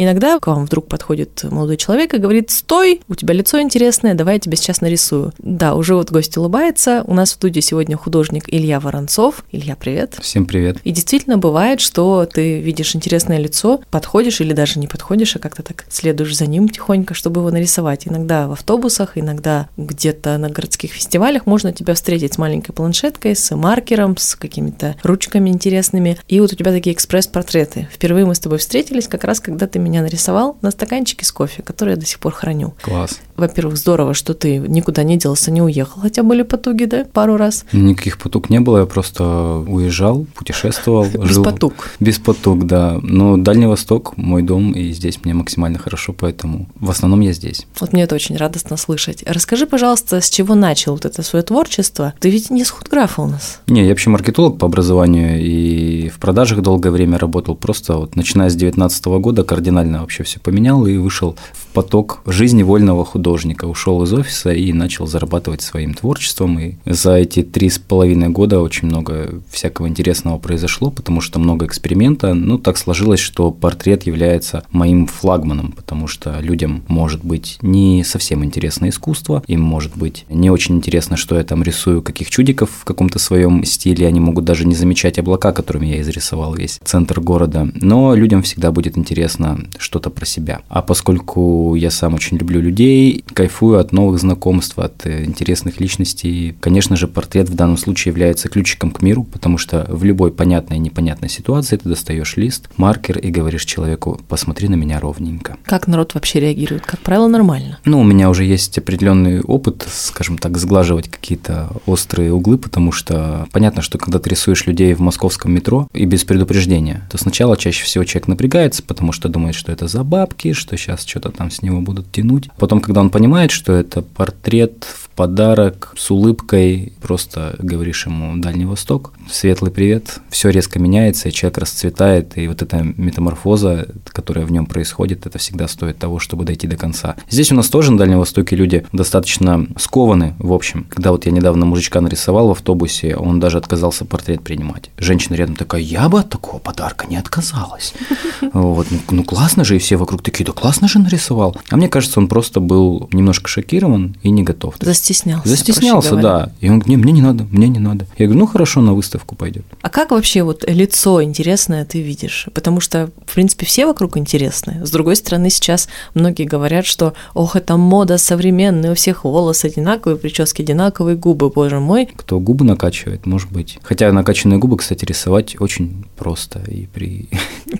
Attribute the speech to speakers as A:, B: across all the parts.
A: Иногда к вам вдруг подходит молодой человек и говорит, стой, у тебя лицо интересное, давай я тебе сейчас нарисую. Да, уже вот гость улыбается. У нас в студии сегодня художник Илья Воронцов. Илья, привет.
B: Всем привет.
A: И действительно бывает, что ты видишь интересное лицо, подходишь или даже не подходишь, а как-то так следуешь за ним тихонько, чтобы его нарисовать. Иногда в автобусах, иногда где-то на городских фестивалях можно тебя встретить с маленькой планшеткой, с маркером, с какими-то ручками интересными. И вот у тебя такие экспресс-портреты. Впервые мы с тобой встретились как раз, когда ты меня нарисовал на стаканчике с кофе, который я до сих пор храню.
B: Класс.
A: Во-первых, здорово, что ты никуда не делся, не уехал, хотя были потуги, да, пару раз.
B: Никаких потуг не было, я просто уезжал, путешествовал.
A: Без
B: жил-
A: потуг.
B: Без потуг, да. Но Дальний Восток – мой дом, и здесь мне максимально хорошо, поэтому в основном я здесь.
A: Вот мне это очень радостно слышать. Расскажи, пожалуйста, с чего начал вот это свое творчество? Ты ведь не с худграфа у нас.
B: Не, я вообще маркетолог по образованию и в продажах долгое время работал. Просто вот начиная с 2019 года кардинально вообще все поменял и вышел поток жизни вольного художника. Ушел из офиса и начал зарабатывать своим творчеством. И за эти три с половиной года очень много всякого интересного произошло, потому что много эксперимента. Ну, так сложилось, что портрет является моим флагманом, потому что людям может быть не совсем интересно искусство, им может быть не очень интересно, что я там рисую каких чудиков в каком-то своем стиле, они могут даже не замечать облака, которыми я изрисовал весь центр города, но людям всегда будет интересно что-то про себя. А поскольку я сам очень люблю людей, кайфую от новых знакомств, от э, интересных личностей, конечно же, портрет в данном случае является ключиком к миру, потому что в любой понятной и непонятной ситуации ты достаешь лист, маркер и говоришь человеку, посмотри на меня ровненько.
A: Как народ вообще реагирует? Как правило, нормально.
B: Ну, у меня уже есть определенный опыт, скажем так, сглаживать какие-то острые углы, потому что понятно, что когда ты рисуешь людей в московском метро и без предупреждения, то сначала чаще всего человек напрягается, потому что думает, что это за бабки, что сейчас что-то там с него будут тянуть. Потом, когда он понимает, что это портрет в подарок с улыбкой, просто говоришь ему «Дальний Восток», «Светлый привет», все резко меняется, и человек расцветает, и вот эта метаморфоза, которая в нем происходит, это всегда стоит того, чтобы дойти до конца. Здесь у нас тоже на Дальнем Востоке люди достаточно скованы, в общем. Когда вот я недавно мужичка нарисовал в автобусе, он даже отказался портрет принимать. Женщина рядом такая, я бы от такого подарка не отказалась. Вот, ну, ну классно же, и все вокруг такие, да классно же нарисовал. А мне кажется, он просто был немножко шокирован и не готов.
A: Застеснялся.
B: Застеснялся, да. И он говорит, не, мне не надо, мне не надо. Я говорю, ну хорошо, на выставку пойдет.
A: А как вообще вот лицо интересное ты видишь? Потому что, в принципе, все вокруг интересные. С другой стороны, сейчас многие говорят, что ох, это мода современная, у всех волосы одинаковые, прически одинаковые, губы, боже мой.
B: Кто губы накачивает, может быть. Хотя накачанные губы, кстати, рисовать очень просто и при...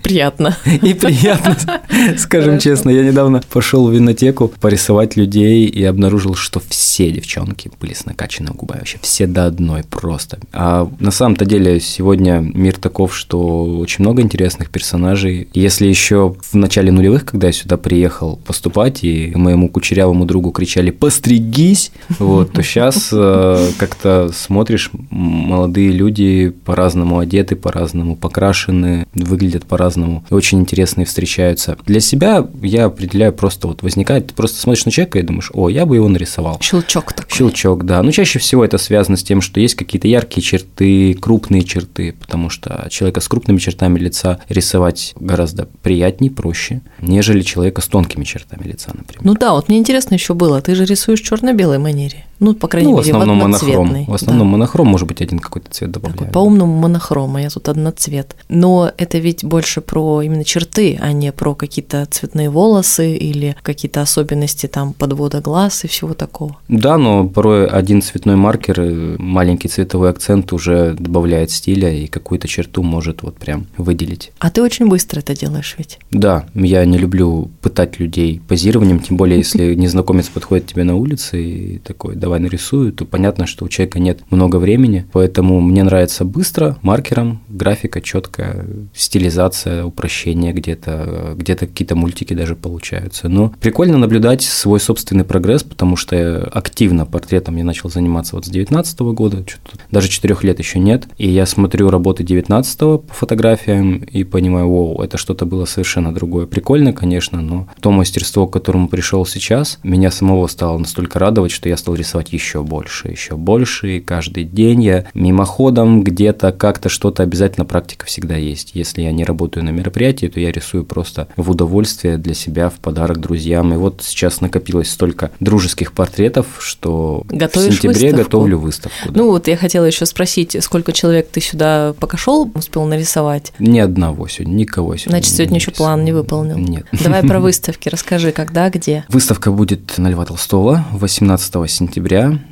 A: Приятно.
B: И приятно, скажем
A: Хорошо.
B: честно. Я недавно пошел в винотеку порисовать людей и обнаружил, что все девчонки были с накачанными губами. Вообще все до одной просто. А на самом-то деле сегодня мир таков, что очень много интересных персонажей. Если еще в начале нулевых, когда я сюда приехал поступать, и моему кучерявому другу кричали «постригись», вот, то сейчас как-то смотришь, молодые люди по-разному одеты, по-разному покрашены, выглядят по-разному, очень интересные встречаются. Для себя я определяю просто вот возникает, ты просто смотришь на человека и думаешь, о, я бы его нарисовал.
A: Щелчок такой.
B: Щелчок, да. Но чаще всего это связано с тем, что есть какие-то яркие черты, крупные черты, потому что человека с крупными чертами лица рисовать гораздо приятнее, проще, нежели человека с тонкими чертами лица, например.
A: Ну да, вот мне интересно еще было, ты же рисуешь в черно-белой манере. Ну, по крайней
B: Ну, в
A: мере,
B: основном
A: в
B: монохром.
A: одноцветной.
B: В основном
A: Да.
B: монохром, может быть, один какой-то цвет
A: Такой
B: добавляю.
A: по-умному монохром, а я тут одноцвет. Но это ведь больше про именно черты, а не про какие-то цветные волосы или какие-то особенности там подвода глаз и всего такого.
B: Да, но порой один цветной маркер, э, маленький цветовой акцент уже добавляет стиля и какую-то черту может вот прям выделить.
A: А ты очень быстро это делаешь ведь.
B: Да, я не люблю пытать людей позированием, тем более, если незнакомец подходит тебе на улице и такой, давай нарисую, то понятно, что у человека нет много времени, поэтому мне нравится быстро, маркером, графика четкая, стилизация, упрощение где-то, где-то какие-то мультики даже получаются. Но прикольно наблюдать свой собственный прогресс, потому что я активно портретом я начал заниматься вот с 19 года, даже 4 лет еще нет, и я смотрю работы 19 по фотографиям и понимаю, вау, это что-то было совершенно другое. Прикольно, конечно, но то мастерство, к которому пришел сейчас, меня самого стало настолько радовать, что я стал рисовать рисовать еще больше, еще больше, и каждый день я мимоходом где-то как-то что-то обязательно практика всегда есть. Если я не работаю на мероприятии, то я рисую просто в удовольствие для себя, в подарок друзьям. И вот сейчас накопилось столько дружеских портретов, что Готовишь в сентябре выставку? готовлю выставку.
A: Да. Ну вот я хотела еще спросить, сколько человек ты сюда пока шел, успел нарисовать?
B: Ни одного сегодня, никого
A: сегодня. Значит, сегодня еще план не выполнил.
B: Нет.
A: Давай про выставки расскажи, когда, где.
B: Выставка будет на Льва Толстого 18 сентября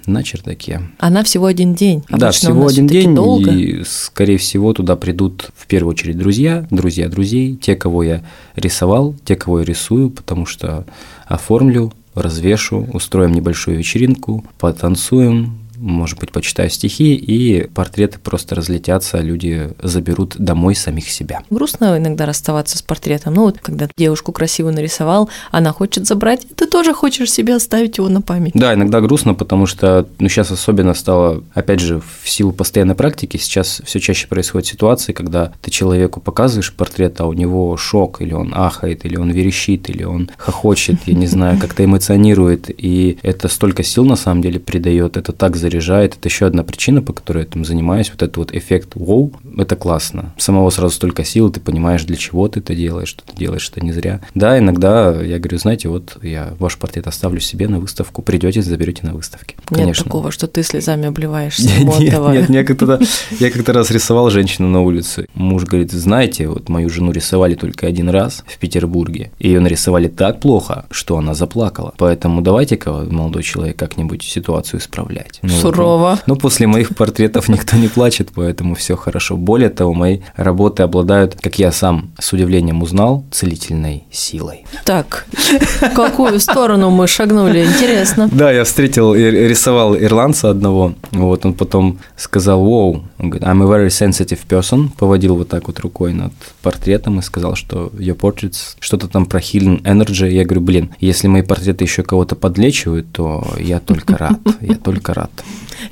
B: на чердаке.
A: Она всего один день.
B: Обычно да, всего один день, долго. и, скорее всего, туда придут в первую очередь друзья, друзья друзей, те, кого я рисовал, те, кого я рисую, потому что оформлю, развешу, устроим небольшую вечеринку, потанцуем, может быть, почитаю стихи, и портреты просто разлетятся, люди заберут домой самих себя.
A: Грустно иногда расставаться с портретом. Ну вот, когда девушку красиво нарисовал, она хочет забрать, ты тоже хочешь себе оставить его на память.
B: Да, иногда грустно, потому что, ну, сейчас особенно стало, опять же, в силу постоянной практики, сейчас все чаще происходят ситуации, когда ты человеку показываешь портрет, а у него шок, или он ахает, или он верещит, или он хохочет, я не знаю, как-то эмоционирует, и это столько сил на самом деле придает, это так заряжает. Это еще одна причина, по которой я этим занимаюсь. Вот этот вот эффект «Воу», это классно. Самого сразу столько сил, ты понимаешь, для чего ты это делаешь, что ты делаешь это не зря. Да, иногда я говорю, знаете, вот я ваш портрет оставлю себе на выставку, придете, заберете на выставке.
A: Конечно. Нет такого, что ты слезами обливаешься нет,
B: нет, я как-то, я как-то раз рисовал женщину на улице. Муж говорит, знаете, вот мою жену рисовали только один раз в Петербурге. Ее нарисовали так плохо, что она заплакала. Поэтому давайте-ка, молодой человек, как-нибудь ситуацию исправлять.
A: Ну, Сурово.
B: Ну, после моих портретов никто не плачет, поэтому все хорошо. Более того, мои работы обладают, как я сам с удивлением узнал, целительной силой.
A: Так, в какую сторону мы шагнули? Интересно.
B: Да, я встретил, рисовал ирландца одного, вот он потом сказал, "Wow, I'm a very sensitive person, поводил вот так вот рукой над портретом и сказал, что your portraits, что-то там про healing energy. Я говорю, блин, если мои портреты еще кого-то подлечивают, то я только рад, я только рад.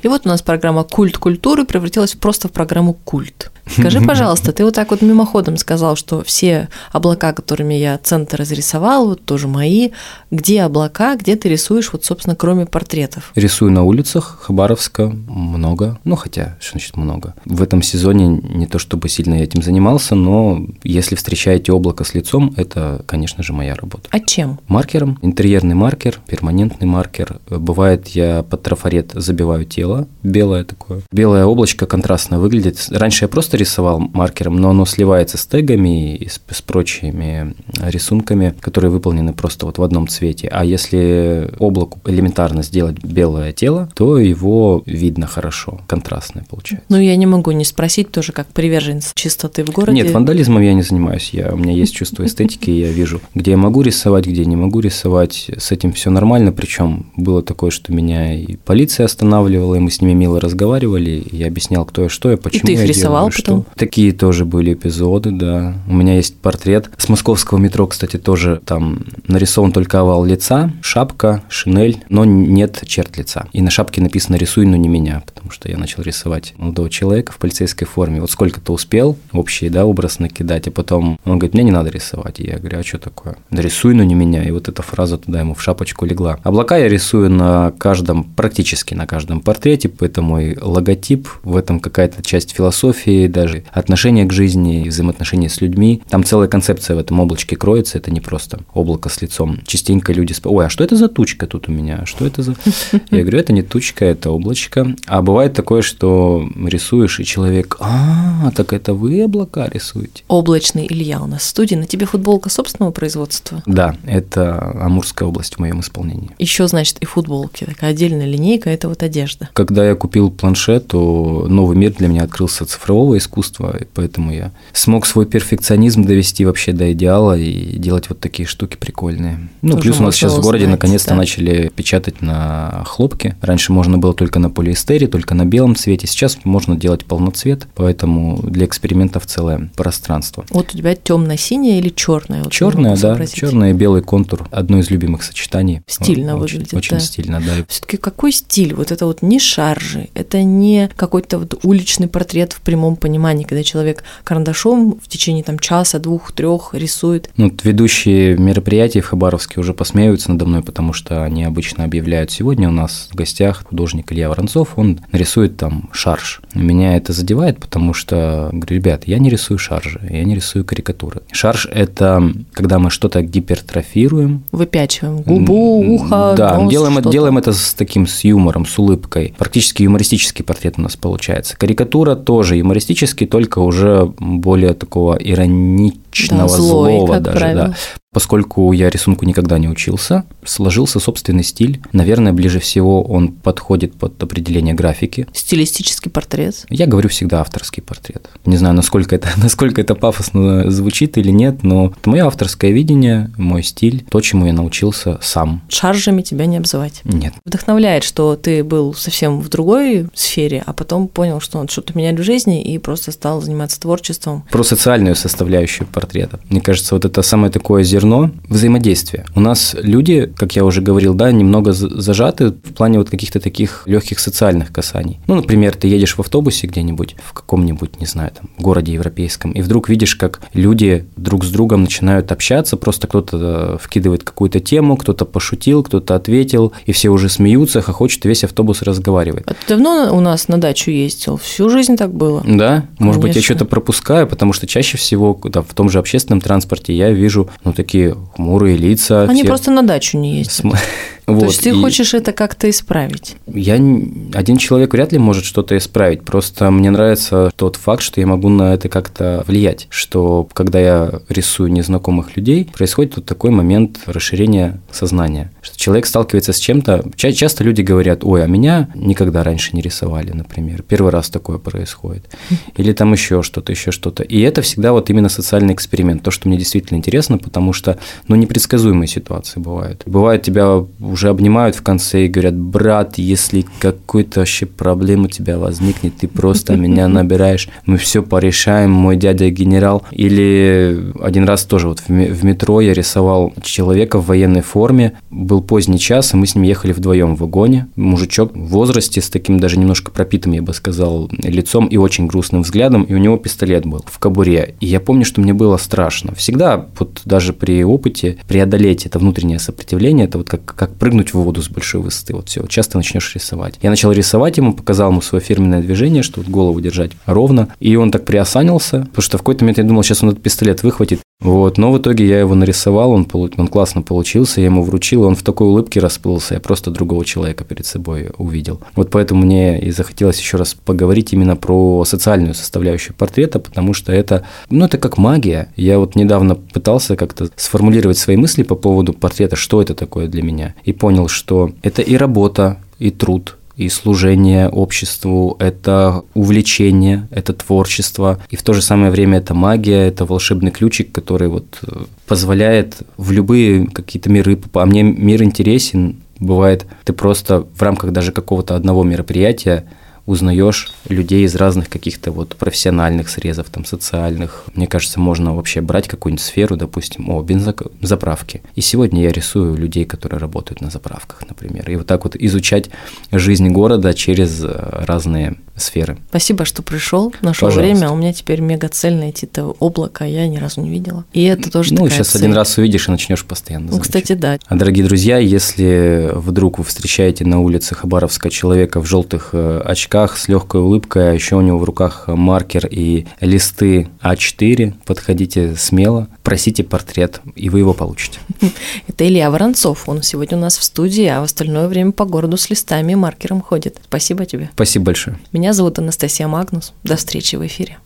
A: И вот у нас программа «Культ культуры» превратилась просто в программу «Культ». Скажи, пожалуйста, ты вот так вот мимоходом сказал, что все облака, которыми я центр разрисовал, вот тоже мои. Где облака, где ты рисуешь, вот, собственно, кроме портретов?
B: Рисую на улицах Хабаровска много, ну, хотя, что значит много? В этом сезоне не то чтобы сильно я этим занимался, но если встречаете облако с лицом, это, конечно же, моя работа.
A: А чем?
B: Маркером, интерьерный маркер, перманентный маркер. Бывает, я под трафарет забиваю тело, белое такое. Белое облачко контрастно выглядит. Раньше я просто рисовал маркером, но оно сливается с тегами и с, с прочими рисунками, которые выполнены просто вот в одном цвете. А если облаку элементарно сделать белое тело, то его видно хорошо, контрастное получается.
A: Ну, я не могу не спросить тоже, как приверженец чистоты в городе.
B: Нет, вандализмом я не занимаюсь. Я, у меня есть чувство эстетики, и я вижу, где я могу рисовать, где не могу рисовать. С этим все нормально. Причем было такое, что меня и полиция останавливала, и мы с ними мило разговаривали. И я объяснял, кто я, что я, почему и ты их
A: я рисовал
B: делаю? Что. Такие тоже были эпизоды, да. У меня есть портрет с московского метро, кстати, тоже там нарисован только овал лица, шапка, шинель, но нет черт лица. И на шапке написано «рисуй, но не меня», потому что я начал рисовать молодого человека в полицейской форме. Вот сколько-то успел общий, да, образ накидать, а потом он говорит, мне не надо рисовать. И я говорю, а что такое? Да рисуй, но не меня. И вот эта фраза туда ему в шапочку легла. Облака я рисую на каждом, практически на каждом портрете, это мой логотип, в этом какая-то часть философии, даже отношение к жизни, взаимоотношения с людьми. Там целая концепция в этом облачке кроется, это не просто облако с лицом. Частенько люди спрашивают, ой, а что это за тучка тут у меня? Что это за... Я говорю, это не тучка, это облачко. А бывает такое, что рисуешь, и человек, а, так это вы облака рисуете?
A: Облачный Илья у нас в студии. На тебе футболка собственного производства?
B: Да, это Амурская область в моем исполнении.
A: Еще, значит, и футболки. Такая отдельная линейка – это вот одежда.
B: Когда я купил планшет, то новый мир для меня открылся цифрового искусства, и поэтому я смог свой перфекционизм довести вообще до идеала и делать вот такие штуки прикольные. Ну, Тоже плюс у нас сейчас в городе наконец-то да. начали печатать на хлопке. Раньше можно было только на полиэстере, только на белом цвете. Сейчас можно делать полноцвет, поэтому для экспериментов целое пространство.
A: Вот у тебя темно-синяя или черная? Вот
B: черная, да, черная и белый контур. Одно из любимых сочетаний.
A: Стильно очень, выглядит.
B: Очень да. стильно, да.
A: Все-таки какой стиль? Вот это вот не шаржи, это не какой-то вот уличный портрет в прямом понимании понимание, когда человек карандашом в течение там часа, двух, трех рисует.
B: Ну, вот ведущие мероприятий в Хабаровске уже посмеиваются надо мной, потому что они обычно объявляют, сегодня у нас в гостях художник Илья Воронцов, он нарисует там шарж. Меня это задевает, потому что, говорю, ребят, я не рисую шаржи, я не рисую карикатуры. Шарж – это когда мы что-то гипертрофируем.
A: Выпячиваем губу, ухо,
B: Да,
A: нос,
B: делаем, это,
A: что-то.
B: делаем это с таким, с юмором, с улыбкой. Практически юмористический портрет у нас получается. Карикатура тоже юмористический, только уже более такого ироничного,
A: Да, злой,
B: злого даже,
A: правило.
B: да. Поскольку я рисунку никогда не учился, сложился собственный стиль. Наверное, ближе всего он подходит под определение графики.
A: Стилистический портрет.
B: Я говорю всегда авторский портрет. Не знаю, насколько это, насколько это пафосно звучит или нет, но это мое авторское видение, мой стиль, то, чему я научился сам.
A: Шаржами тебя не обзывать.
B: Нет.
A: Вдохновляет, что ты был совсем в другой сфере, а потом понял, что надо что-то менять в жизни и просто стал заниматься творчеством.
B: Про социальную составляющую портрета. Мне кажется, вот это самое такое зерно взаимодействия. У нас люди, как я уже говорил, да, немного за- зажаты в плане вот каких-то таких легких социальных касаний. Ну, например, ты едешь в автобусе где-нибудь, в каком-нибудь, не знаю, там, городе европейском, и вдруг видишь, как люди друг с другом начинают общаться, просто кто-то э, вкидывает какую-то тему, кто-то пошутил, кто-то ответил, и все уже смеются, хохочут, и весь автобус разговаривает.
A: А ты давно у нас на дачу ездил? Всю жизнь так было?
B: Да, может быть, я
A: Конечно.
B: что-то пропускаю, потому что чаще всего да, в том же общественном транспорте я вижу, ну, такие хмурые лица.
A: Они
B: все
A: просто на дачу не ездят.
B: см-
A: То
B: Вот,
A: есть ты
B: и
A: хочешь это как-то исправить?
B: Я один человек вряд ли может что-то исправить. Просто мне нравится тот факт, что я могу на это как-то влиять. Что когда я рисую незнакомых людей, происходит вот такой момент расширения сознания. Что человек сталкивается с чем-то. Ча- часто люди говорят, ой, а меня никогда раньше не рисовали, например. Первый раз такое происходит. Или там еще что-то, еще что-то. И это всегда вот именно социальный эксперимент. То, что мне действительно интересно, потому что, ну, непредсказуемые ситуации бывают. Бывает, тебя уже обнимают в конце и говорят, брат, если какой-то вообще проблема у тебя возникнет, ты просто меня набираешь, мы все порешаем, мой дядя генерал. Или один раз тоже вот в ме- в метро я рисовал человека в военной форме, был поздний час, и мы с ним ехали вдвоем в вагоне. Мужичок в возрасте с таким даже немножко пропитым, я бы сказал, лицом и очень грустным взглядом, и у него пистолет был в кобуре. И я помню, что мне было страшно. Всегда, вот даже при опыте, преодолеть это внутреннее сопротивление, это вот как, как прыгнуть в воду с большой высоты. Вот все, часто начнешь рисовать. Я начал рисовать ему, показал ему свое фирменное движение, что вот голову держать ровно. И он так приосанился, потому что в какой-то момент я думал, сейчас он этот пистолет выхватит. Вот, но в итоге я его нарисовал, он, полу- он классно получился, я ему вручил, он в такой улыбке расплылся, я просто другого человека перед собой увидел. Вот поэтому мне и захотелось еще раз поговорить именно про социальную составляющую портрета, потому что это, ну, это как магия. Я вот недавно пытался как-то сформулировать свои мысли по поводу портрета, что это такое для меня, и понял, что это и работа, и труд, и служение обществу, это увлечение, это творчество, и в то же самое время это магия, это волшебный ключик, который вот э, позволяет в любые какие-то миры, а мне мир интересен, бывает, ты просто в рамках даже какого-то одного мероприятия узнаешь людей из разных каких-то вот профессиональных срезов, там, социальных. Мне кажется, можно вообще брать какую-нибудь сферу, допустим, о, бензозаправки. И сегодня я рисую людей, которые работают на заправках, например. И вот так вот изучать жизнь города через э, разные сферы.
A: Спасибо, что пришел, нашел
B: Пожалуйста.
A: время. У меня теперь мега цель найти то облако, а я ни разу не видела. И это тоже
B: ну, сейчас
A: цель.
B: один раз увидишь и начнешь постоянно
A: Ну,
B: замечать.
A: кстати, да.
B: А, дорогие друзья, если вдруг вы встречаете на улице Хабаровска человека в желтых э, очках с легкой улыбкой, а еще у него в руках маркер и листы А4, подходите смело, просите портрет, и вы его получите.
A: Это Илья Воронцов. Он сегодня у нас в студии, а в остальное время по городу с листами и маркером ходит. Спасибо тебе.
B: Спасибо большое.
A: Меня зовут Анастасия Магнус. До встречи в эфире.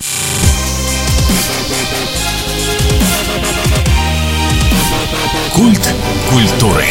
C: Культ культуры.